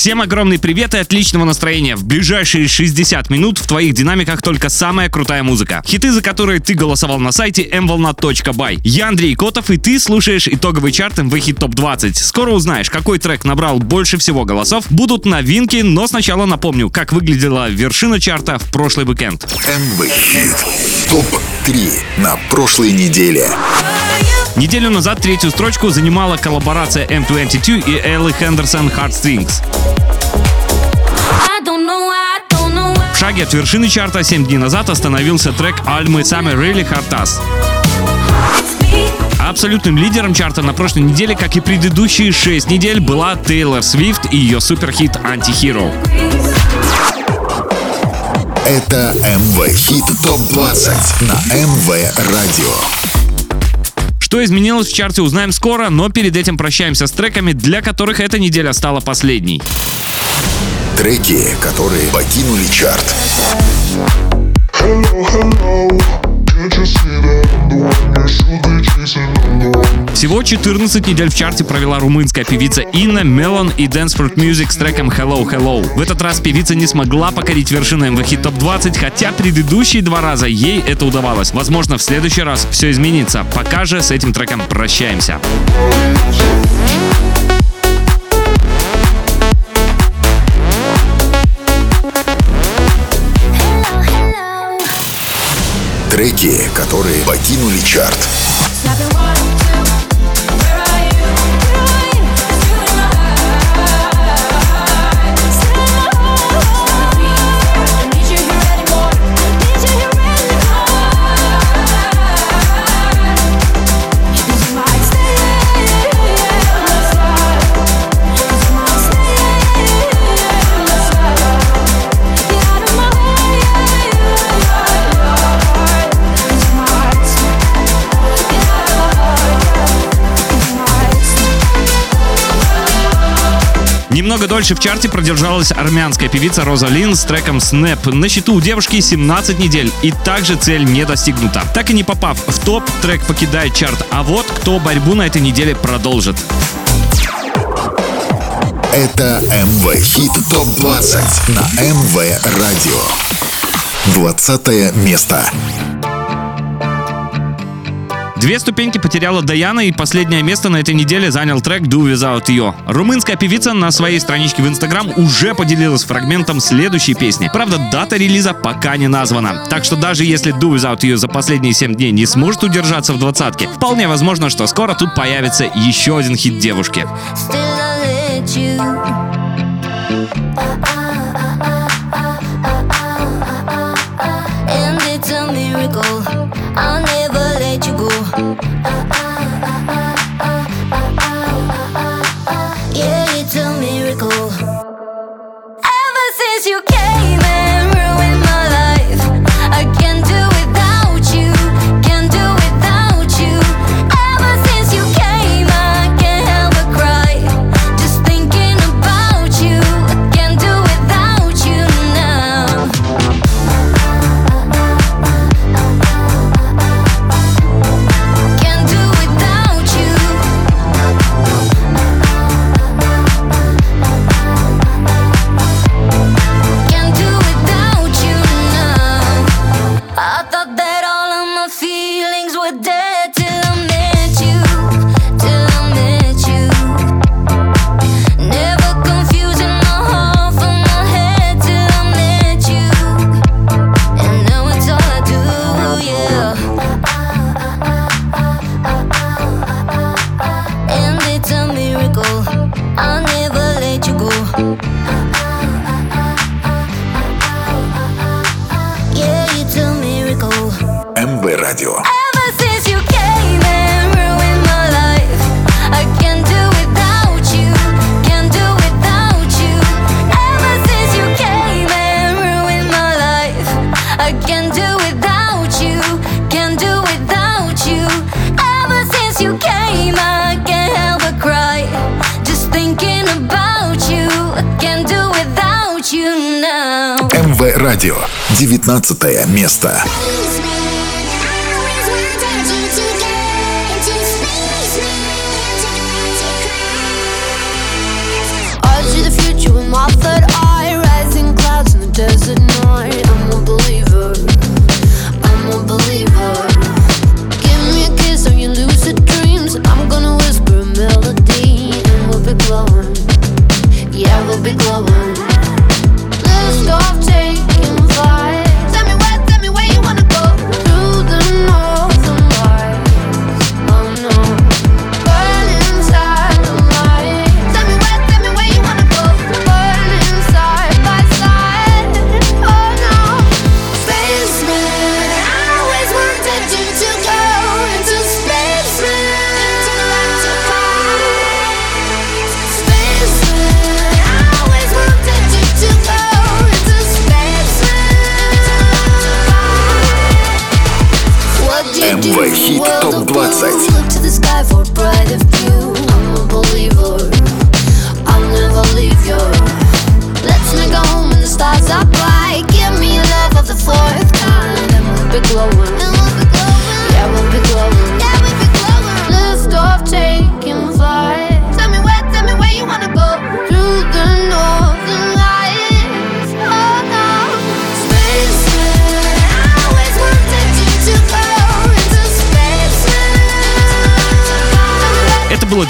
Всем огромный привет и отличного настроения. В ближайшие 60 минут в твоих динамиках только самая крутая музыка. Хиты, за которые ты голосовал на сайте mvolna.by. Я Андрей Котов, и ты слушаешь итоговый чарт МВ Хит Топ 20. Скоро узнаешь, какой трек набрал больше всего голосов. Будут новинки, но сначала напомню, как выглядела вершина чарта в прошлый уикенд. МВ Хит ТОП-3 на прошлой неделе. Неделю назад третью строчку занимала коллаборация M22 и Элли Хендерсон Heartstrings. В шаге от вершины чарта 7 дней назад остановился трек Альмы Summer Really Hard Us. Абсолютным лидером чарта на прошлой неделе, как и предыдущие 6 недель, была Тейлор Свифт и ее суперхит «Антихиро». Это МВ Хит ТОП-20 на МВ Радио. Что изменилось в чарте, узнаем скоро, но перед этим прощаемся с треками, для которых эта неделя стала последней. Треки, которые покинули чарт. Всего 14 недель в чарте провела румынская певица Инна Мелон и Dance Fruit Music с треком Hello Hello. В этот раз певица не смогла покорить вершину МВ Хит Топ 20, хотя предыдущие два раза ей это удавалось. Возможно, в следующий раз все изменится. Пока же с этим треком прощаемся. Треки, которые покинули чарт. Немного дольше в чарте продержалась армянская певица Роза Лин с треком Snap. На счету у девушки 17 недель, и также цель не достигнута. Так и не попав в топ, трек покидает чарт, а вот кто борьбу на этой неделе продолжит. Это МВ Хит ТОП-20 на МВ Радио. 20 место. Две ступеньки потеряла Даяна, и последнее место на этой неделе занял трек Do Without You. Румынская певица на своей страничке в Инстаграм уже поделилась фрагментом следующей песни. Правда, дата релиза пока не названа. Так что даже если Do Without You за последние 7 дней не сможет удержаться в двадцатке, вполне возможно, что скоро тут появится еще один хит девушки. I'll Радио. 19 место.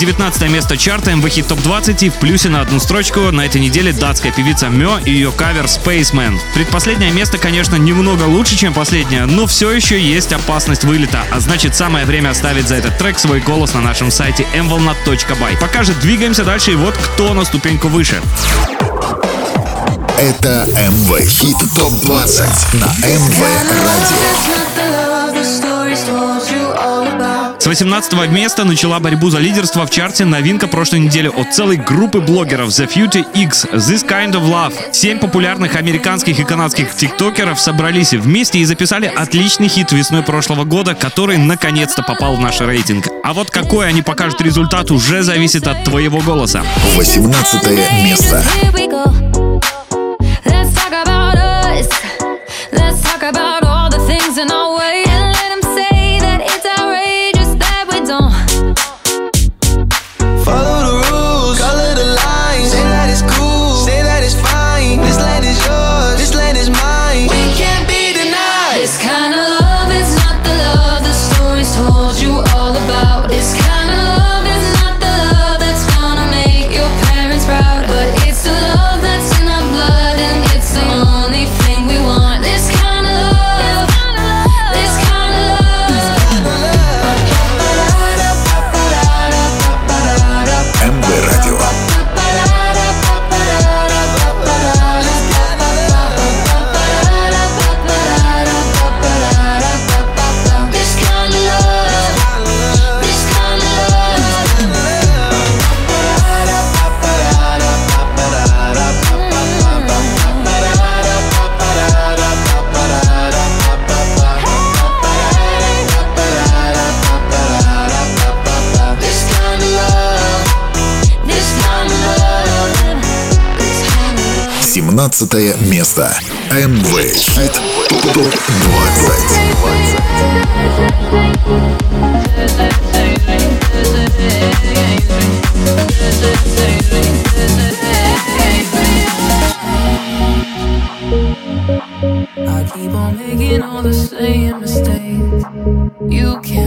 19 место чарта МВХ ТОП-20 и в плюсе на одну строчку на этой неделе датская певица Мё и ее кавер Spaceman. Предпоследнее место, конечно, немного лучше, чем последнее, но все еще есть опасность вылета, а значит самое время оставить за этот трек свой голос на нашем сайте mvolna.by. Пока же двигаемся дальше и вот кто на ступеньку выше. Это МВ Хит ТОП-20 на МВ Радио. С 18 места начала борьбу за лидерство в чарте новинка прошлой недели от целой группы блогеров The Future X This Kind of Love. Семь популярных американских и канадских тиктокеров собрались вместе и записали отличный хит весной прошлого года, который наконец-то попал в наш рейтинг. А вот какой они покажут результат уже зависит от твоего голоса. 18 место. 15 место. МВ Хит ТОП 20. I keep on making all the same mistakes. You can't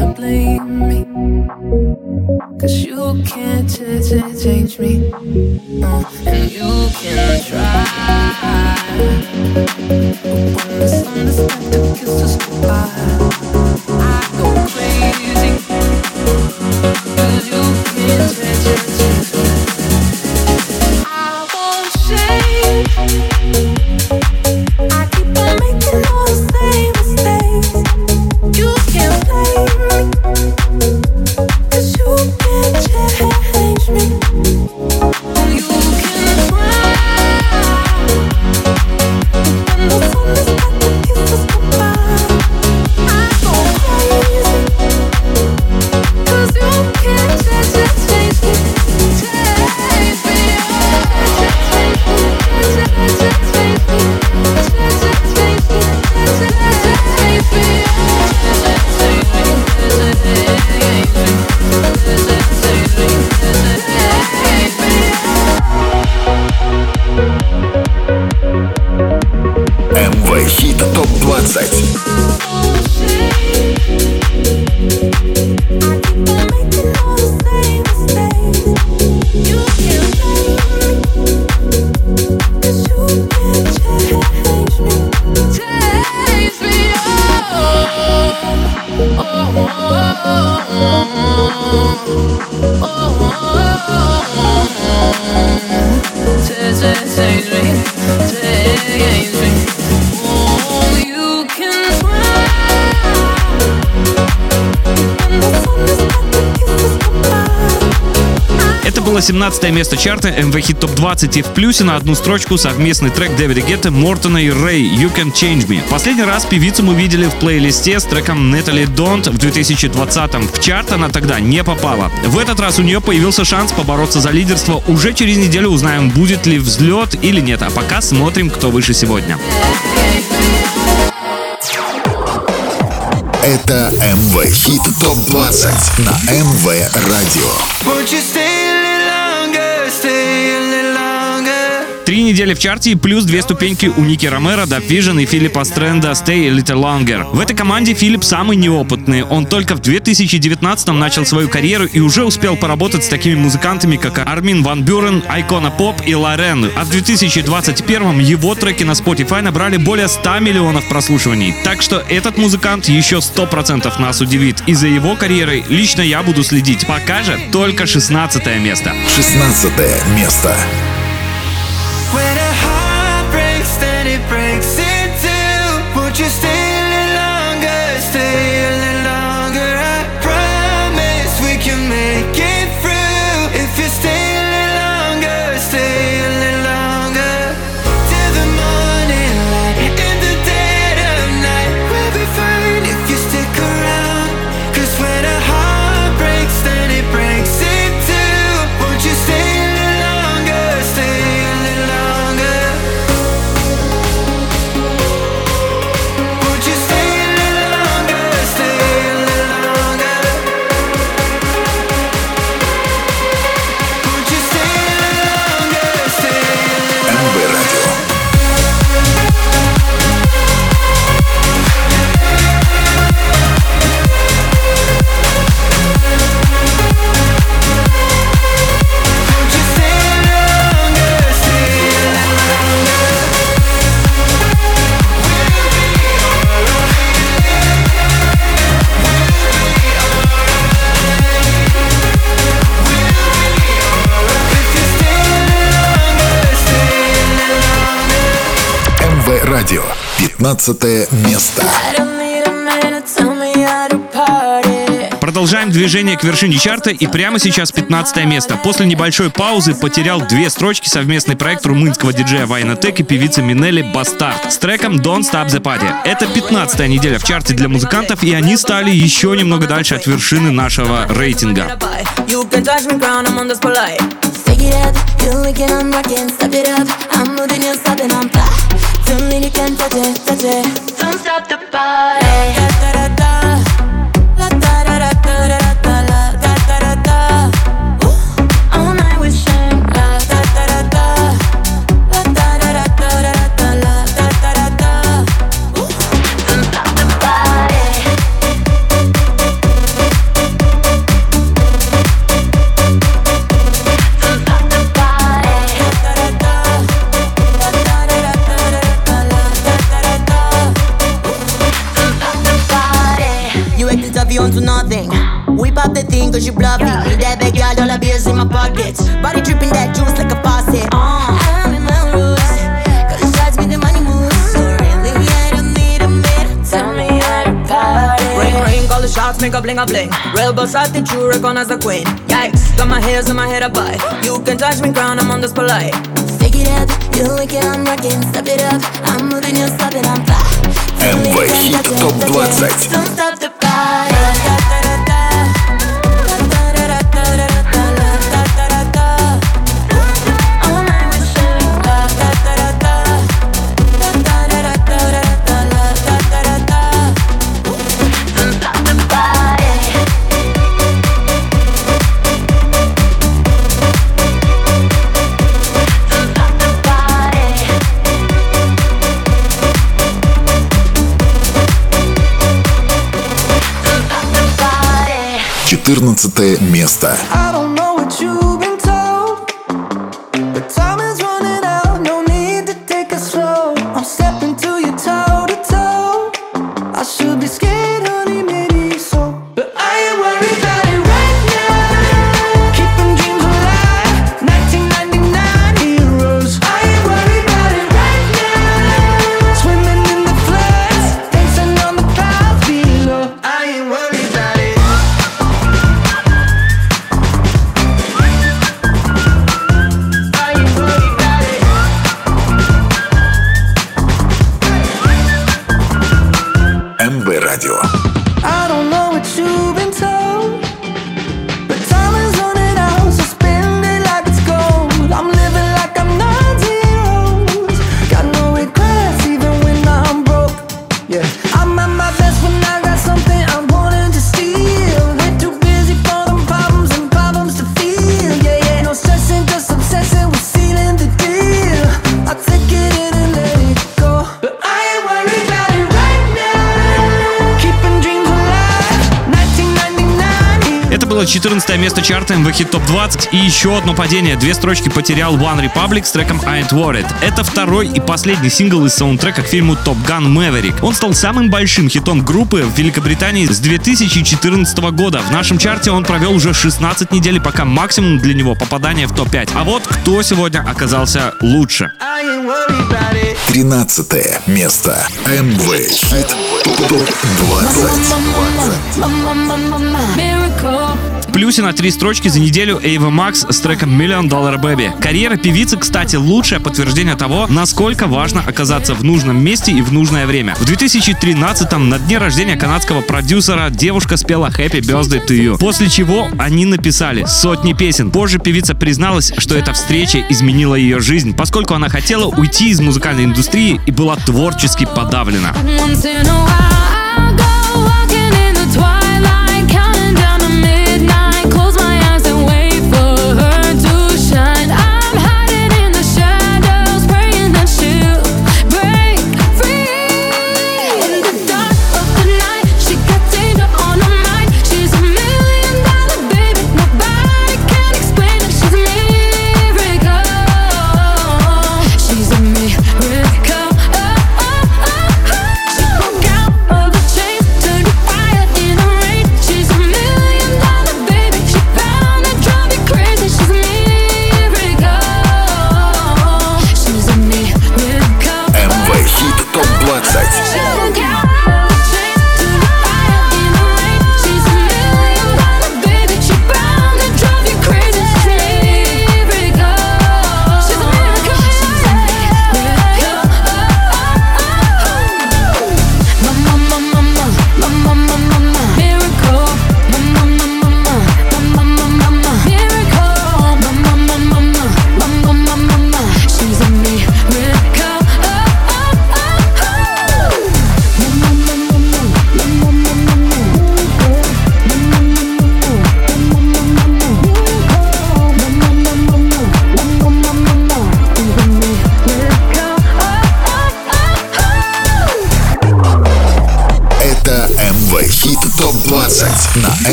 17 место чарта MV Hit Top 20 и в плюсе на одну строчку совместный трек Дэвида Гетта, Мортона и Рэй «You Can Change Me». Последний раз певицу мы видели в плейлисте с треком Natalie Don't в 2020-м. В чарт она тогда не попала. В этот раз у нее появился шанс побороться за лидерство. Уже через неделю узнаем, будет ли взлет или нет. А пока смотрим, кто выше сегодня. Это МВ Хит Топ 20 на МВ Радио. Недели в чарте и плюс две ступеньки у Ники Ромеро, Даб Vision и Филиппа Стрэнда Stay a Little Longer. В этой команде Филипп самый неопытный. Он только в 2019 начал свою карьеру и уже успел поработать с такими музыкантами, как Армин Ван Бюрен, Айкона Поп и Лорен. А в 2021 его треки на Spotify набрали более 100 миллионов прослушиваний. Так что этот музыкант еще 100% нас удивит. И за его карьерой лично я буду следить. Пока же только 16 место. 16 место. just 15 место. Продолжаем движение к вершине чарта и прямо сейчас 15 место. После небольшой паузы потерял две строчки совместный проект румынского диджея Вайна Тек и певицы Минели Бастард с треком Don't Stop the Party. Это 15 неделя в чарте для музыкантов и они стали еще немного дальше от вершины нашего рейтинга. Take it up, you look I'm rocking, step it up, I'm moving and stopping, I'm fly. Dominicane, touch it, touch it. Don't stop the party. Da, da, da, Whip up the thing cause you bluffing. Need that big girl, dollar bills in my pockets. Body dripping that juice like a faucet. Uh. I'm in my roots. Cause it drives me the money moves. So really, I don't need a man tell me how to party. Ring ring, call the shots, make a bling a bling. Real boss attitude, recognize the queen. Yikes, got my hairs in my head up high. You can touch me crown, I'm on the spotlight. Stick it up, you like it, I'm rocking, step it up. I'm moving, you're stopping, I'm fly. Tell me MV Hit Top 20. Don't stop the 14 место. I don't 14 место чарта MV Hit Top 20 и еще одно падение. Две строчки потерял One Republic с треком I Ain't Worried. Это второй и последний сингл из саундтрека к фильму Top Gun Maverick. Он стал самым большим хитом группы в Великобритании с 2014 года. В нашем чарте он провел уже 16 недель, пока максимум для него попадание в топ-5. А вот кто сегодня оказался лучше. I ain't worried about it. 13 место. МВ Хит ТОП 20. Miracle. В плюсе на три строчки за неделю Эйва Макс с треком Million Dollar Baby. Карьера певицы, кстати, лучшее подтверждение того, насколько важно оказаться в нужном месте и в нужное время. В 2013-м на дне рождения канадского продюсера девушка спела Happy Birthday to You, после чего они написали сотни песен. Позже певица призналась, что эта встреча изменила ее жизнь, поскольку она хотела уйти из музыкальной индустрии и была творчески подавлена.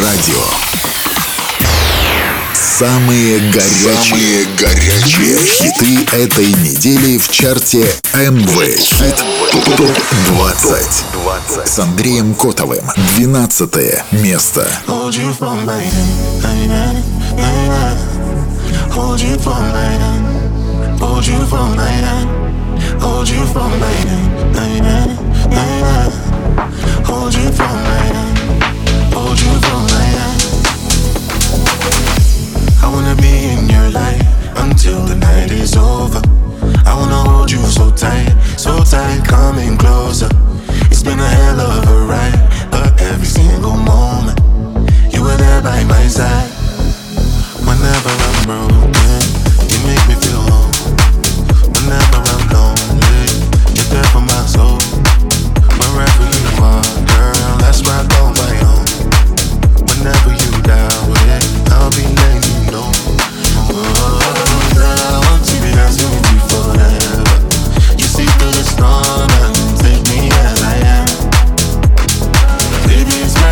Радио. Самые горячие, горячие хиты этой недели в чарте МВ Хит ТОП 20 с Андреем Котовым. 12 место. Hold you for my hand. Hold you for my hand, hold you for my hand, hold you for my hand, baby, baby. Hold you for my hand, until the night is over. I wanna hold you so tight, so tight, coming closer. It's been a hell of a ride, but every single moment you were there by my side. Whenever I'm broken,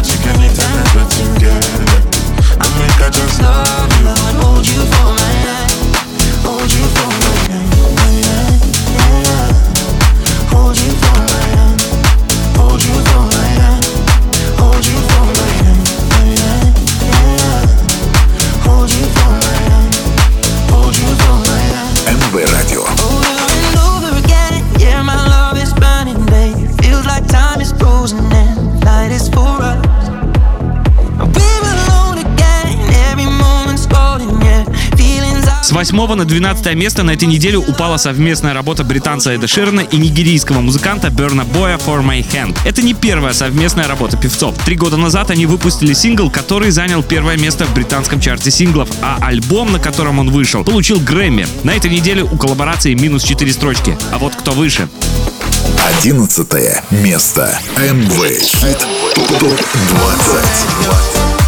you can 8 на 12 место на этой неделе упала совместная работа британца Эда Ширна и нигерийского музыканта Берна Боя For My Hand. Это не первая совместная работа певцов. Три года назад они выпустили сингл, который занял первое место в британском чарте синглов, а альбом, на котором он вышел, получил Грэмми. На этой неделе у коллаборации минус 4 строчки. А вот кто выше? 11 место. МВ Хит ТОП 20.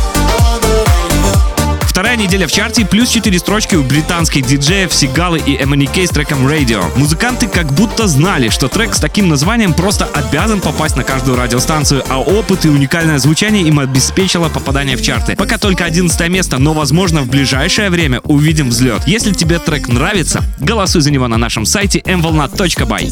Вторая неделя в чарте, плюс 4 строчки у британских диджеев Сигалы и MNK с треком Radio. Музыканты как будто знали, что трек с таким названием просто обязан попасть на каждую радиостанцию, а опыт и уникальное звучание им обеспечило попадание в чарты. Пока только 11 место, но возможно в ближайшее время увидим взлет. Если тебе трек нравится, голосуй за него на нашем сайте mvolna.by.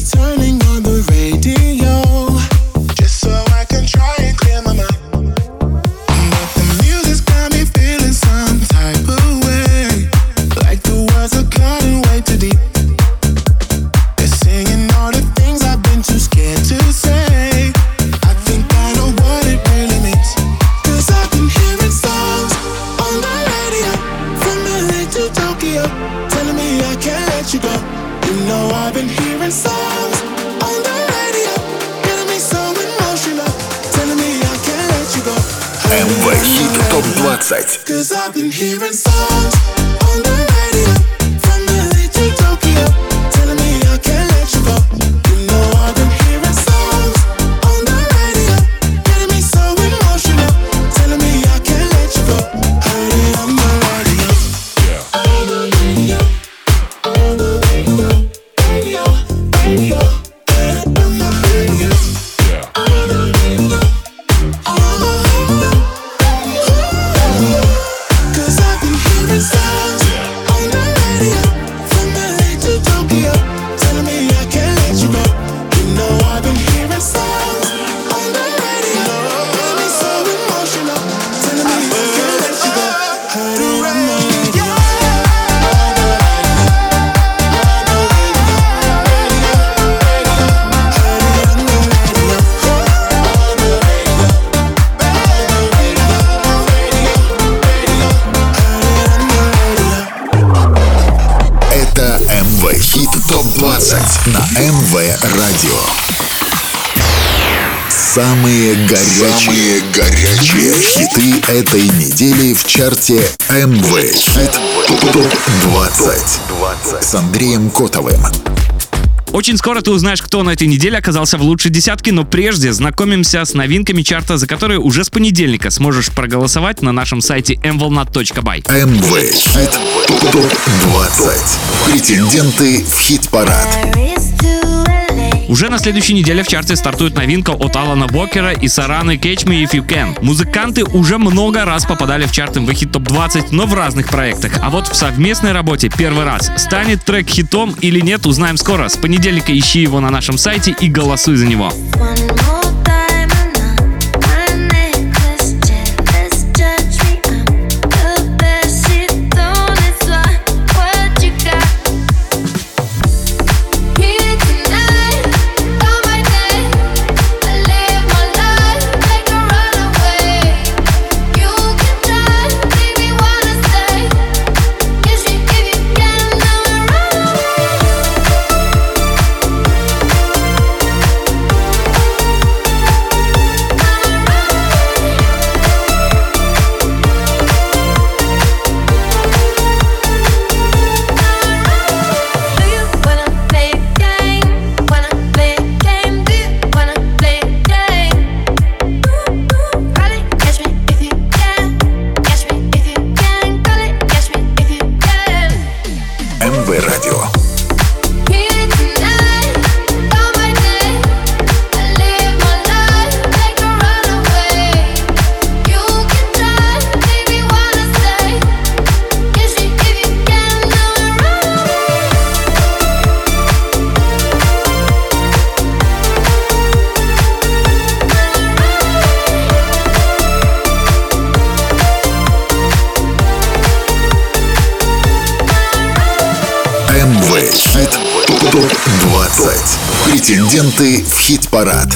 Андреем Котовым. Очень скоро ты узнаешь, кто на этой неделе оказался в лучшей десятке, но прежде знакомимся с новинками чарта, за которые уже с понедельника сможешь проголосовать на нашем сайте mvolnat.by. МВ Хит ТОП-20. Претенденты в хит-парад. Уже на следующей неделе в чарте стартует новинка от Алана Бокера и Сараны Catch Me If You Can. Музыканты уже много раз попадали в чарты хит топ-20, но в разных проектах. А вот в совместной работе первый раз. Станет трек хитом или нет, узнаем скоро. С понедельника ищи его на нашем сайте и голосуй за него. One Претенденты в хит-парад.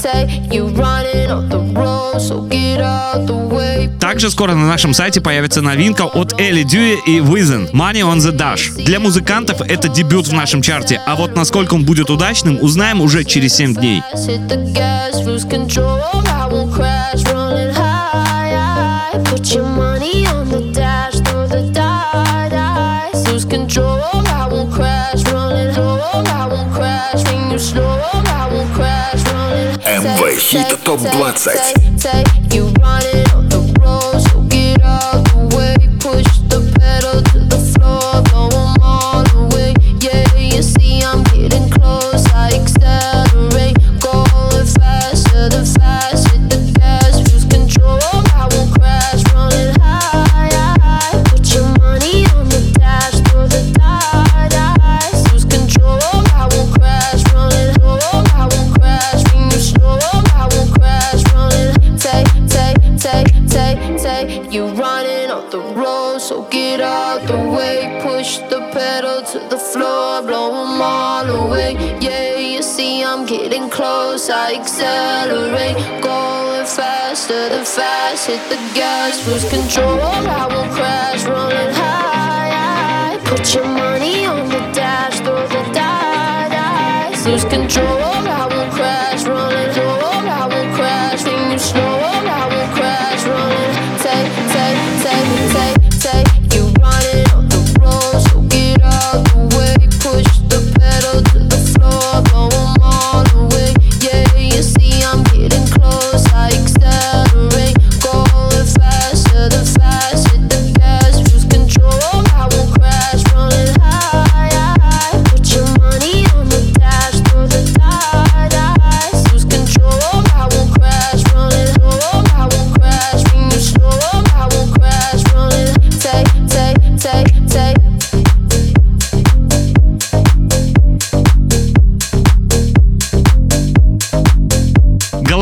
Также скоро на нашем сайте появится новинка от Элли Дьюи и Визен «Money on the Dash». Для музыкантов это дебют в нашем чарте, а вот насколько он будет удачным, узнаем уже через 7 дней. Hit the gas, МВ Хит ТОП-20. Say you running on the road, so get out the way. Push close, I accelerate. Going faster, than fast hit the gas, lose control. I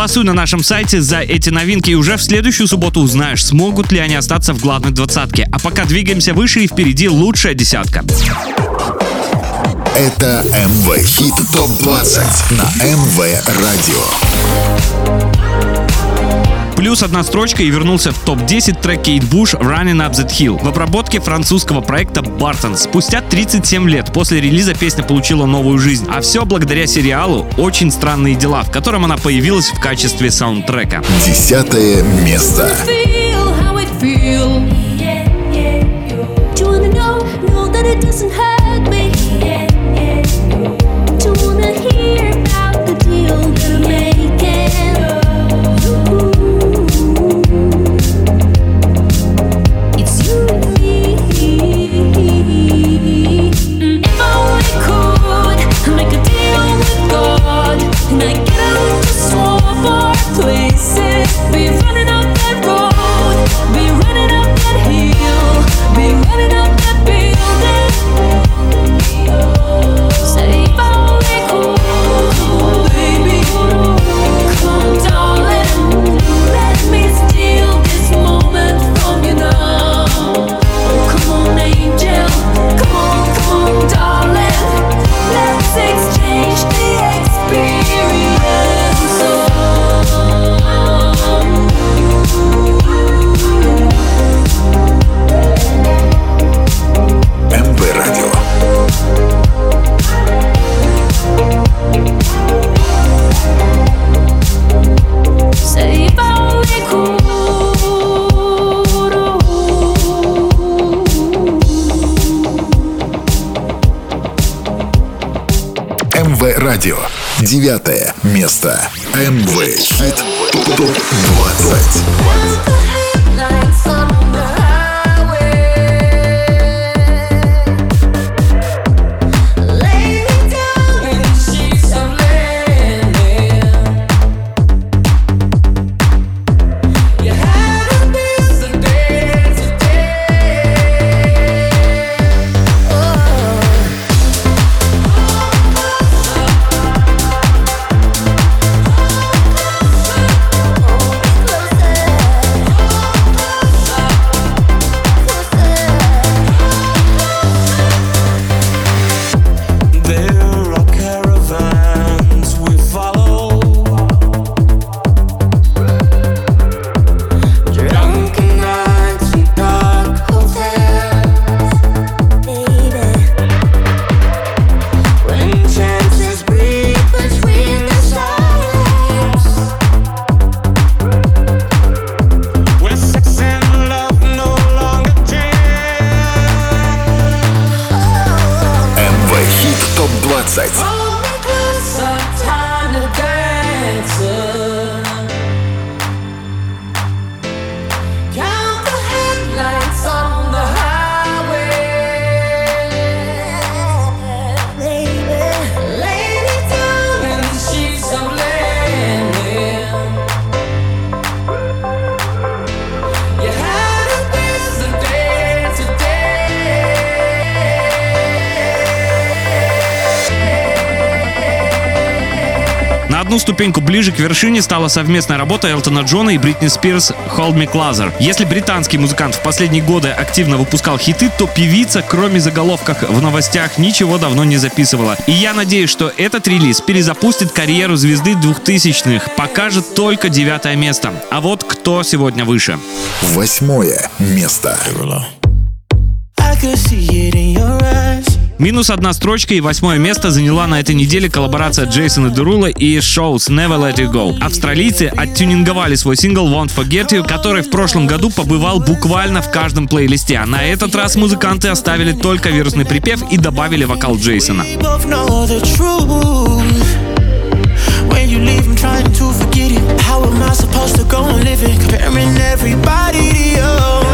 голосуй на нашем сайте за эти новинки и уже в следующую субботу узнаешь, смогут ли они остаться в главной двадцатке. А пока двигаемся выше и впереди лучшая десятка. Это МВ Хит ТОП-20 на МВ Радио. Плюс одна строчка и вернулся в топ-10 трек Кейт Буш «Running Up That Hill» в обработке французского проекта «Бартон». Спустя 37 лет после релиза песня получила новую жизнь. А все благодаря сериалу «Очень странные дела», в котором она появилась в качестве саундтрека. Десятое место. feel ступеньку ближе к вершине стала совместная работа Элтона Джона и Бритни Спирс «Hold Me Closer». Если британский музыкант в последние годы активно выпускал хиты, то певица, кроме заголовках в новостях, ничего давно не записывала. И я надеюсь, что этот релиз перезапустит карьеру звезды 2000-х, покажет только девятое место. А вот кто сегодня выше. Восьмое место. I could see Минус одна строчка и восьмое место заняла на этой неделе коллаборация Джейсона Дерула и Shows Never Let You Go. Австралийцы оттюнинговали свой сингл Won't Forget You, который в прошлом году побывал буквально в каждом плейлисте, а на этот раз музыканты оставили только вирусный припев и добавили вокал Джейсона. Comparing everybody to you.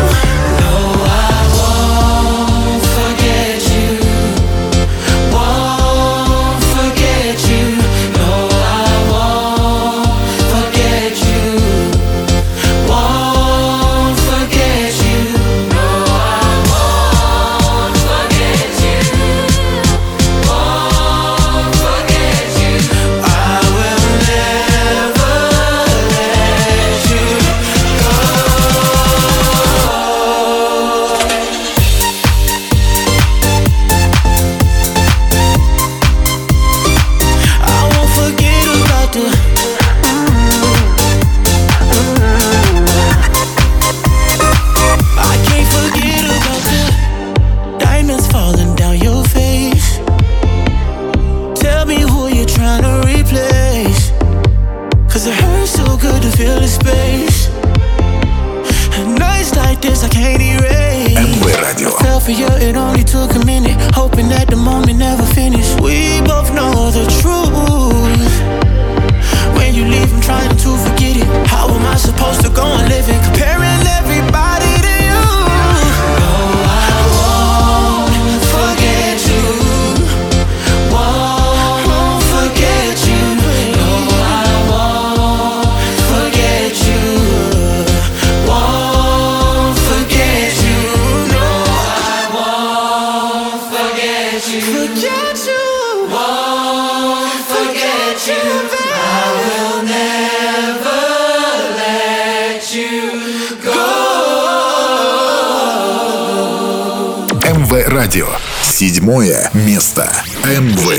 Седьмое место. МВ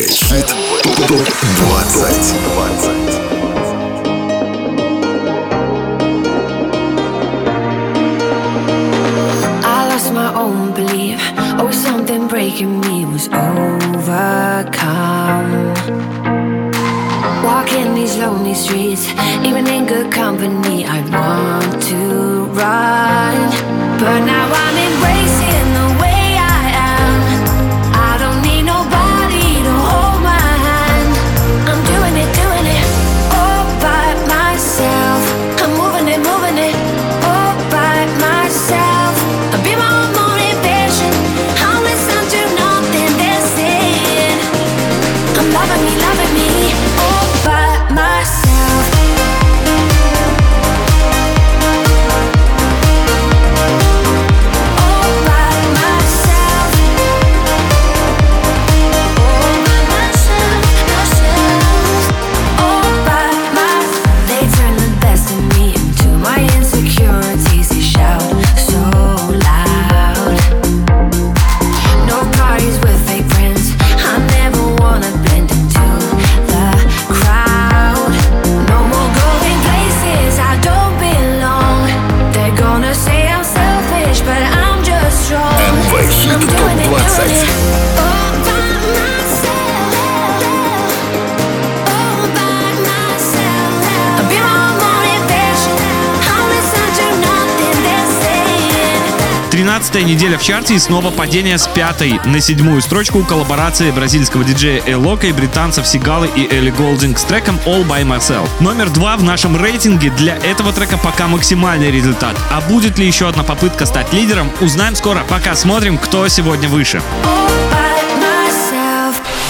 13 неделя в чарте и снова падение с пятой на седьмую строчку коллаборации бразильского диджея Элока и британцев Сигалы и Элли Голдинг с треком All By Myself. Номер два в нашем рейтинге. Для этого трека пока максимальный результат. А будет ли еще одна попытка стать лидером, узнаем скоро. Пока смотрим, кто сегодня выше.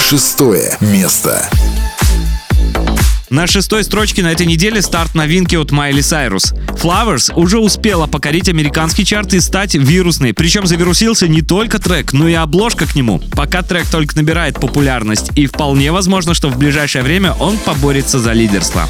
Шестое место. На шестой строчке на этой неделе старт новинки от Майли Сайрус. Flowers уже успела покорить американский чарт и стать вирусной. Причем завирусился не только трек, но и обложка к нему. Пока трек только набирает популярность, и вполне возможно, что в ближайшее время он поборется за лидерство.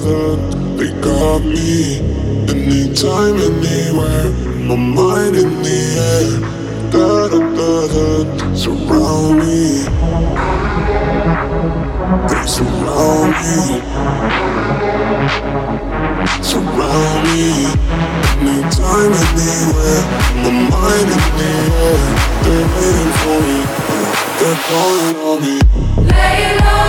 Da, they got me. Anytime, anywhere, my mind in the air. Da da da da, surround me. Surround me. Surround me. Anytime, anywhere, my mind in the air. They're waiting for me. They're calling on me. Lay low,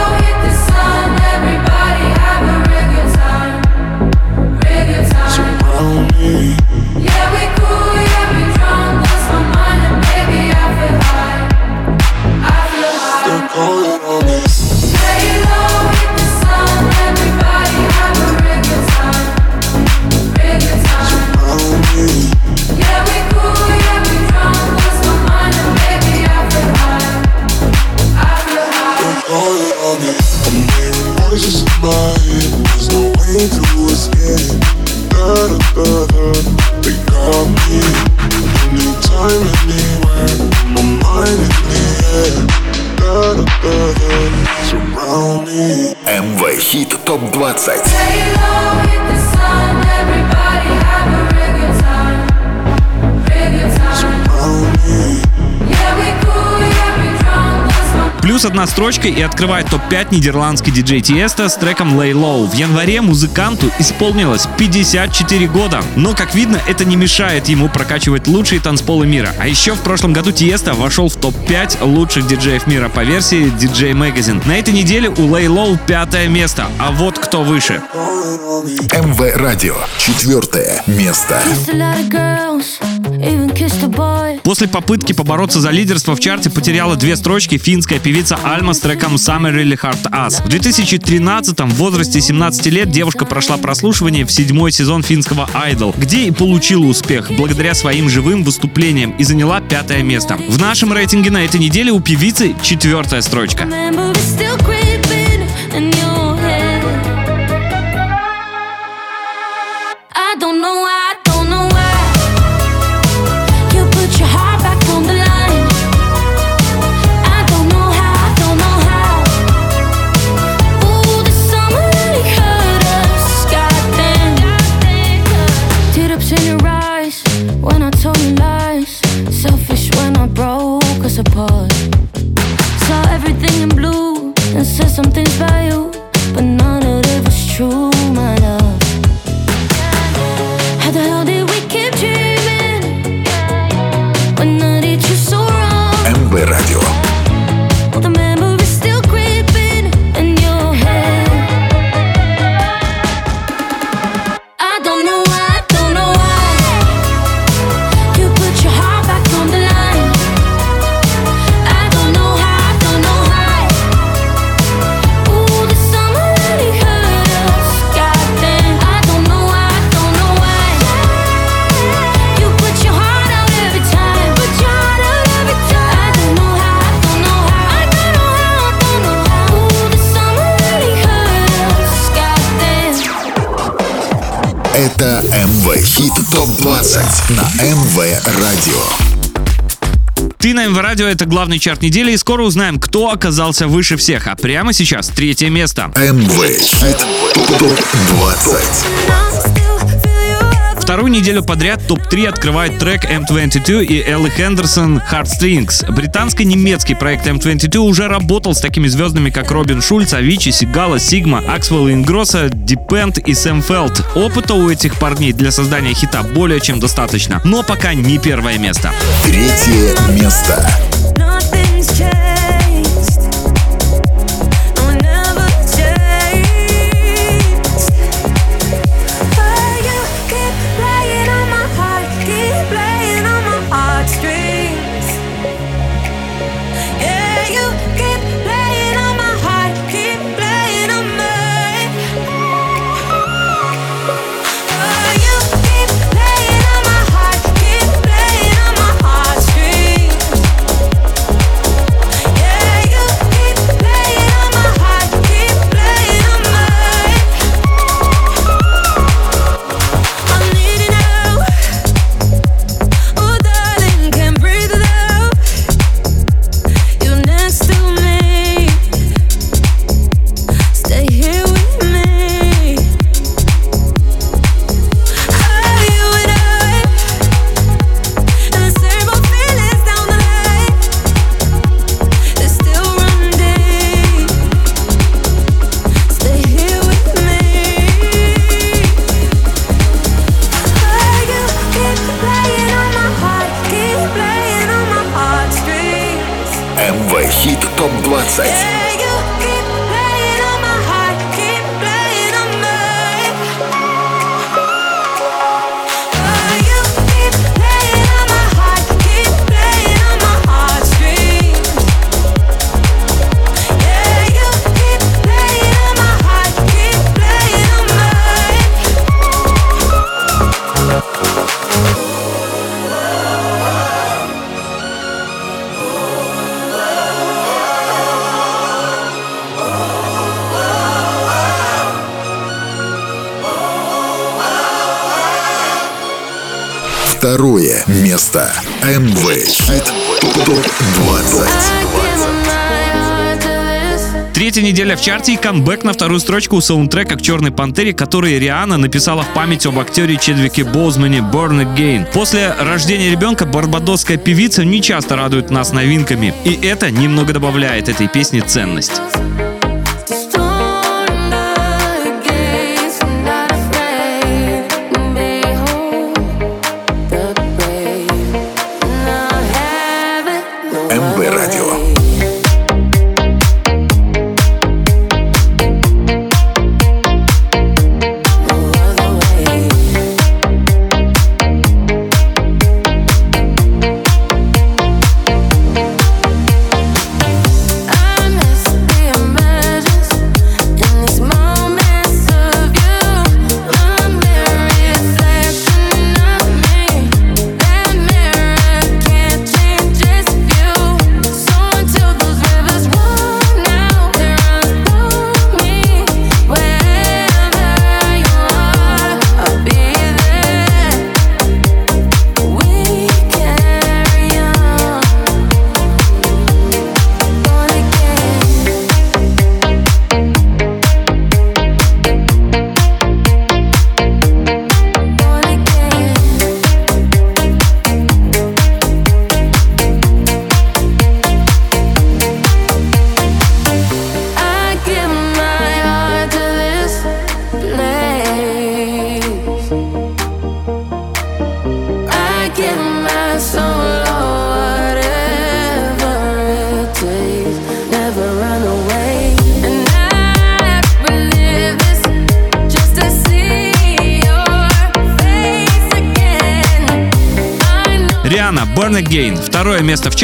ТОП-20. Плюс одна строчка и открывает топ-5 нидерландский диджей Тиеста с треком Lay Low. В январе музыканту исполнилось 54 года. Но, как видно, это не мешает ему прокачивать лучшие танцполы мира. А еще в прошлом году Тиеста вошел в топ-5 лучших диджеев мира по версии DJ Magazine. На этой неделе у Lay Low пятое место. А вот кто выше. МВ Радио. Четвертое место. Kissed a lot of girls, После попытки побороться за лидерство в чарте потеряла две строчки финская певица Альма с треком Summer Really Hard Us. В 2013-м в возрасте 17 лет девушка прошла прослушивание в седьмой сезон финского Idol, где и получила успех благодаря своим живым выступлениям и заняла пятое место. В нашем рейтинге на этой неделе у певицы четвертая строчка. Remember, Это МВ Хит ТОП-20 на МВ Радио. Ты на МВ Радио — это главный чарт недели, и скоро узнаем, кто оказался выше всех. А прямо сейчас третье место. МВ Хит ТОП-20. Вторую неделю подряд топ-3 открывает трек M22 и Элла Хендерсон Heartstrings. Британско-немецкий проект M22 уже работал с такими звездами, как Робин Шульц, Авичи, Сигала, Сигма, Аксвелл Ингроссо, Дипенд и Сэм Фелд. Опыта у этих парней для создания хита более чем достаточно, но пока не первое место. Третье место. Чарте и камбэк на вторую строчку у саундтрека к «Черной пантере», который Риана написала в память об актере Чедвике Боузмане «Born Again». После рождения ребенка барбадосская певица не часто радует нас новинками, и это немного добавляет этой песне ценность.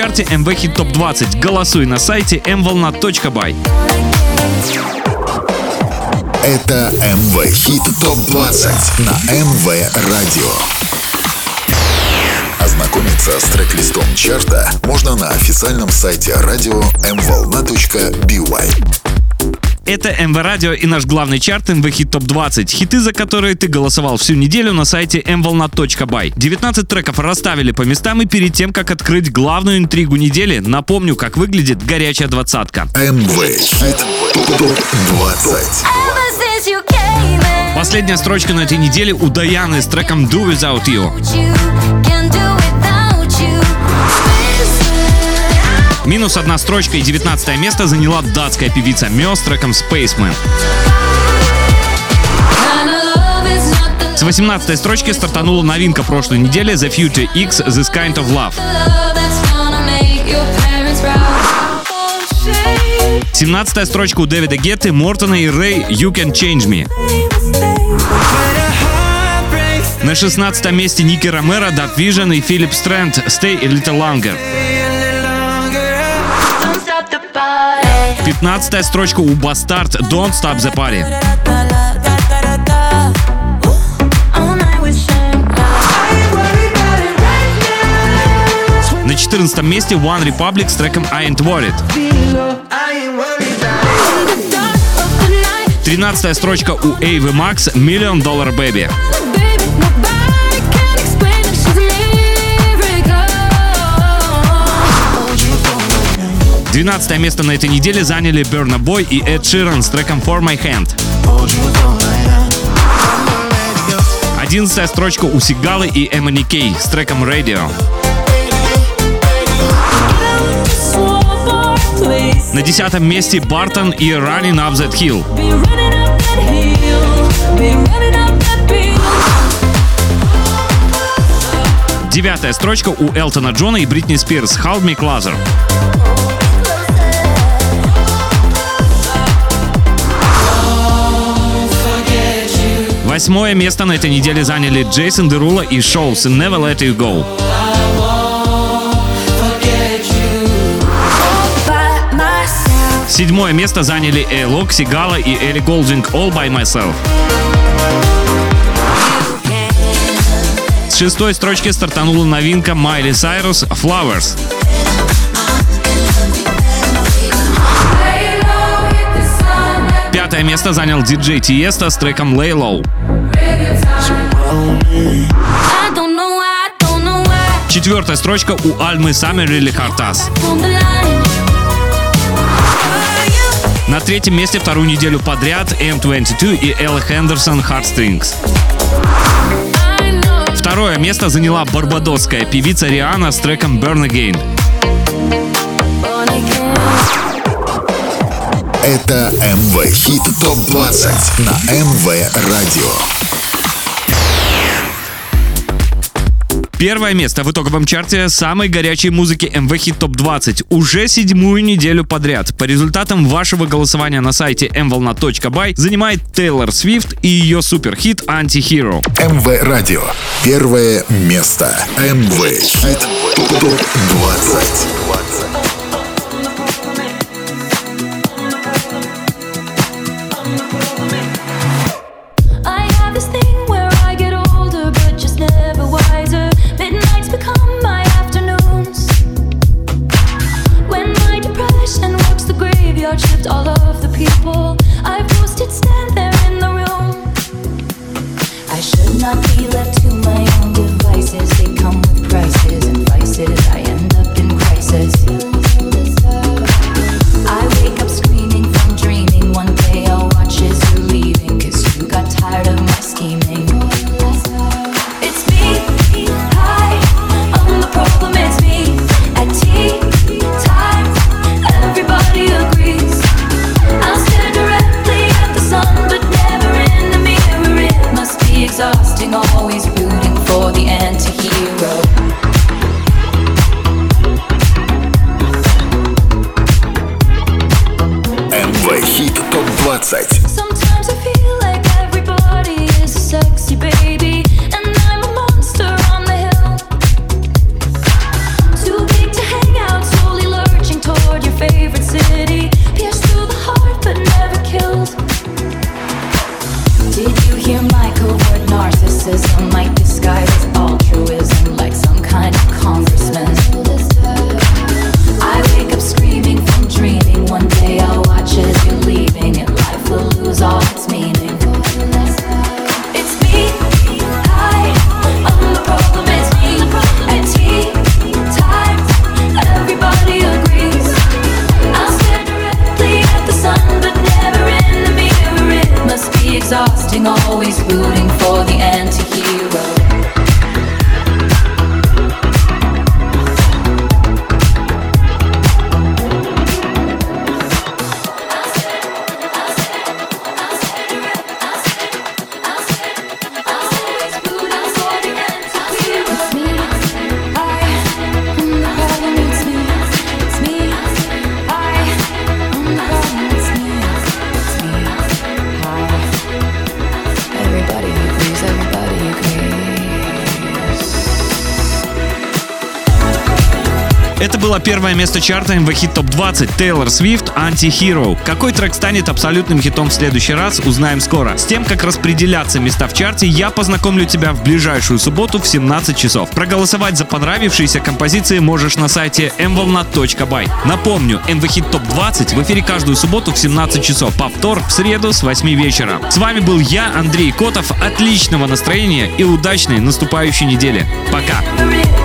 Чарте MV Hit Top 20. Голосуй на сайте mvolna.by. Это МВ Хит ТОП-20 на МВ Радио. Ознакомиться с трек-листом чарта можно на официальном сайте радио mvolna.by. Это МВ Радио и наш главный чарт МВ Хит Топ 20. Хиты, за которые ты голосовал всю неделю на сайте mvolna.by. 19 треков расставили по местам и перед тем, как открыть главную интригу недели, напомню, как выглядит горячая двадцатка. МВ Хит ТОП 20. Ever since you came in, Последняя строчка на этой неделе у Даяны с треком Do Without You. Минус одна строчка и 19 место заняла датская певица Мё с треком Spaceman. С 18 строчки стартанула новинка прошлой недели The Future X This Kind of Love. love that's gonna make your parents proud. Oh, shame. 17 строчка у Дэвида Гетты, Мортона и Рэй You Can Change Me. На 16 месте Ники Ромеро, Даб Vision и Филипп Стрэнд Stay a Little Longer. 15 строчка у Бастард Don't Stop the Party. На 14 месте One Republic с треком I Ain't Worried. 13 строчка у Эйвы Макс Million Dollar Baby. 12 место на этой неделе заняли Burna Boy и Эд Ширан с треком For My Hand. 11 строчка у Сигалы и Эммани Кей с треком Radio. На 10 месте Бартон и Running Up That Hill. Девятая строчка у Элтона Джона и Бритни Спирс Hold Me Closer. Восьмое место на этой неделе заняли Джейсон Дерула и Шоус Never Let You Go. Седьмое место заняли Эйлок, Сигала и Элли Голдинг All By Myself. С шестой строчки стартанула новинка Майли Сайрус Flowers. Пятое место занял диджей Тиеста с треком Lay Low. Четвертая строчка у Альмы Саммер или Хартас. На третьем месте вторую неделю подряд M22 и Элла Хендерсон Heartstrings. Второе место заняла барбадосская певица Риана с треком Burn again. Это МВ Хит ТОП 20 на МВ Радио. Первое место в итоговом чарте самой горячей музыки MV Hit Top 20 уже седьмую неделю подряд. По результатам вашего голосования на сайте mvolna.by занимает Тейлор Свифт и ее суперхит Anti-Hero. МВ Радио. Первое место. МВ Хит ТОП 20. Первое место чарта МВ Хит Топ 20 Тейлор Свифт Anti-Hero. Какой трек станет абсолютным хитом в следующий раз, узнаем скоро. С тем, как распределяться места в чарте, я познакомлю тебя в ближайшую субботу в 17 часов. Проголосовать за понравившиеся композиции можешь на сайте mvolna.by. Напомню, МВ Хит Топ 20 в эфире каждую субботу в 17 часов. Повтор в среду с 8 вечера. С вами был я, Андрей Котов. Отличного настроения и удачной наступающей недели. Пока!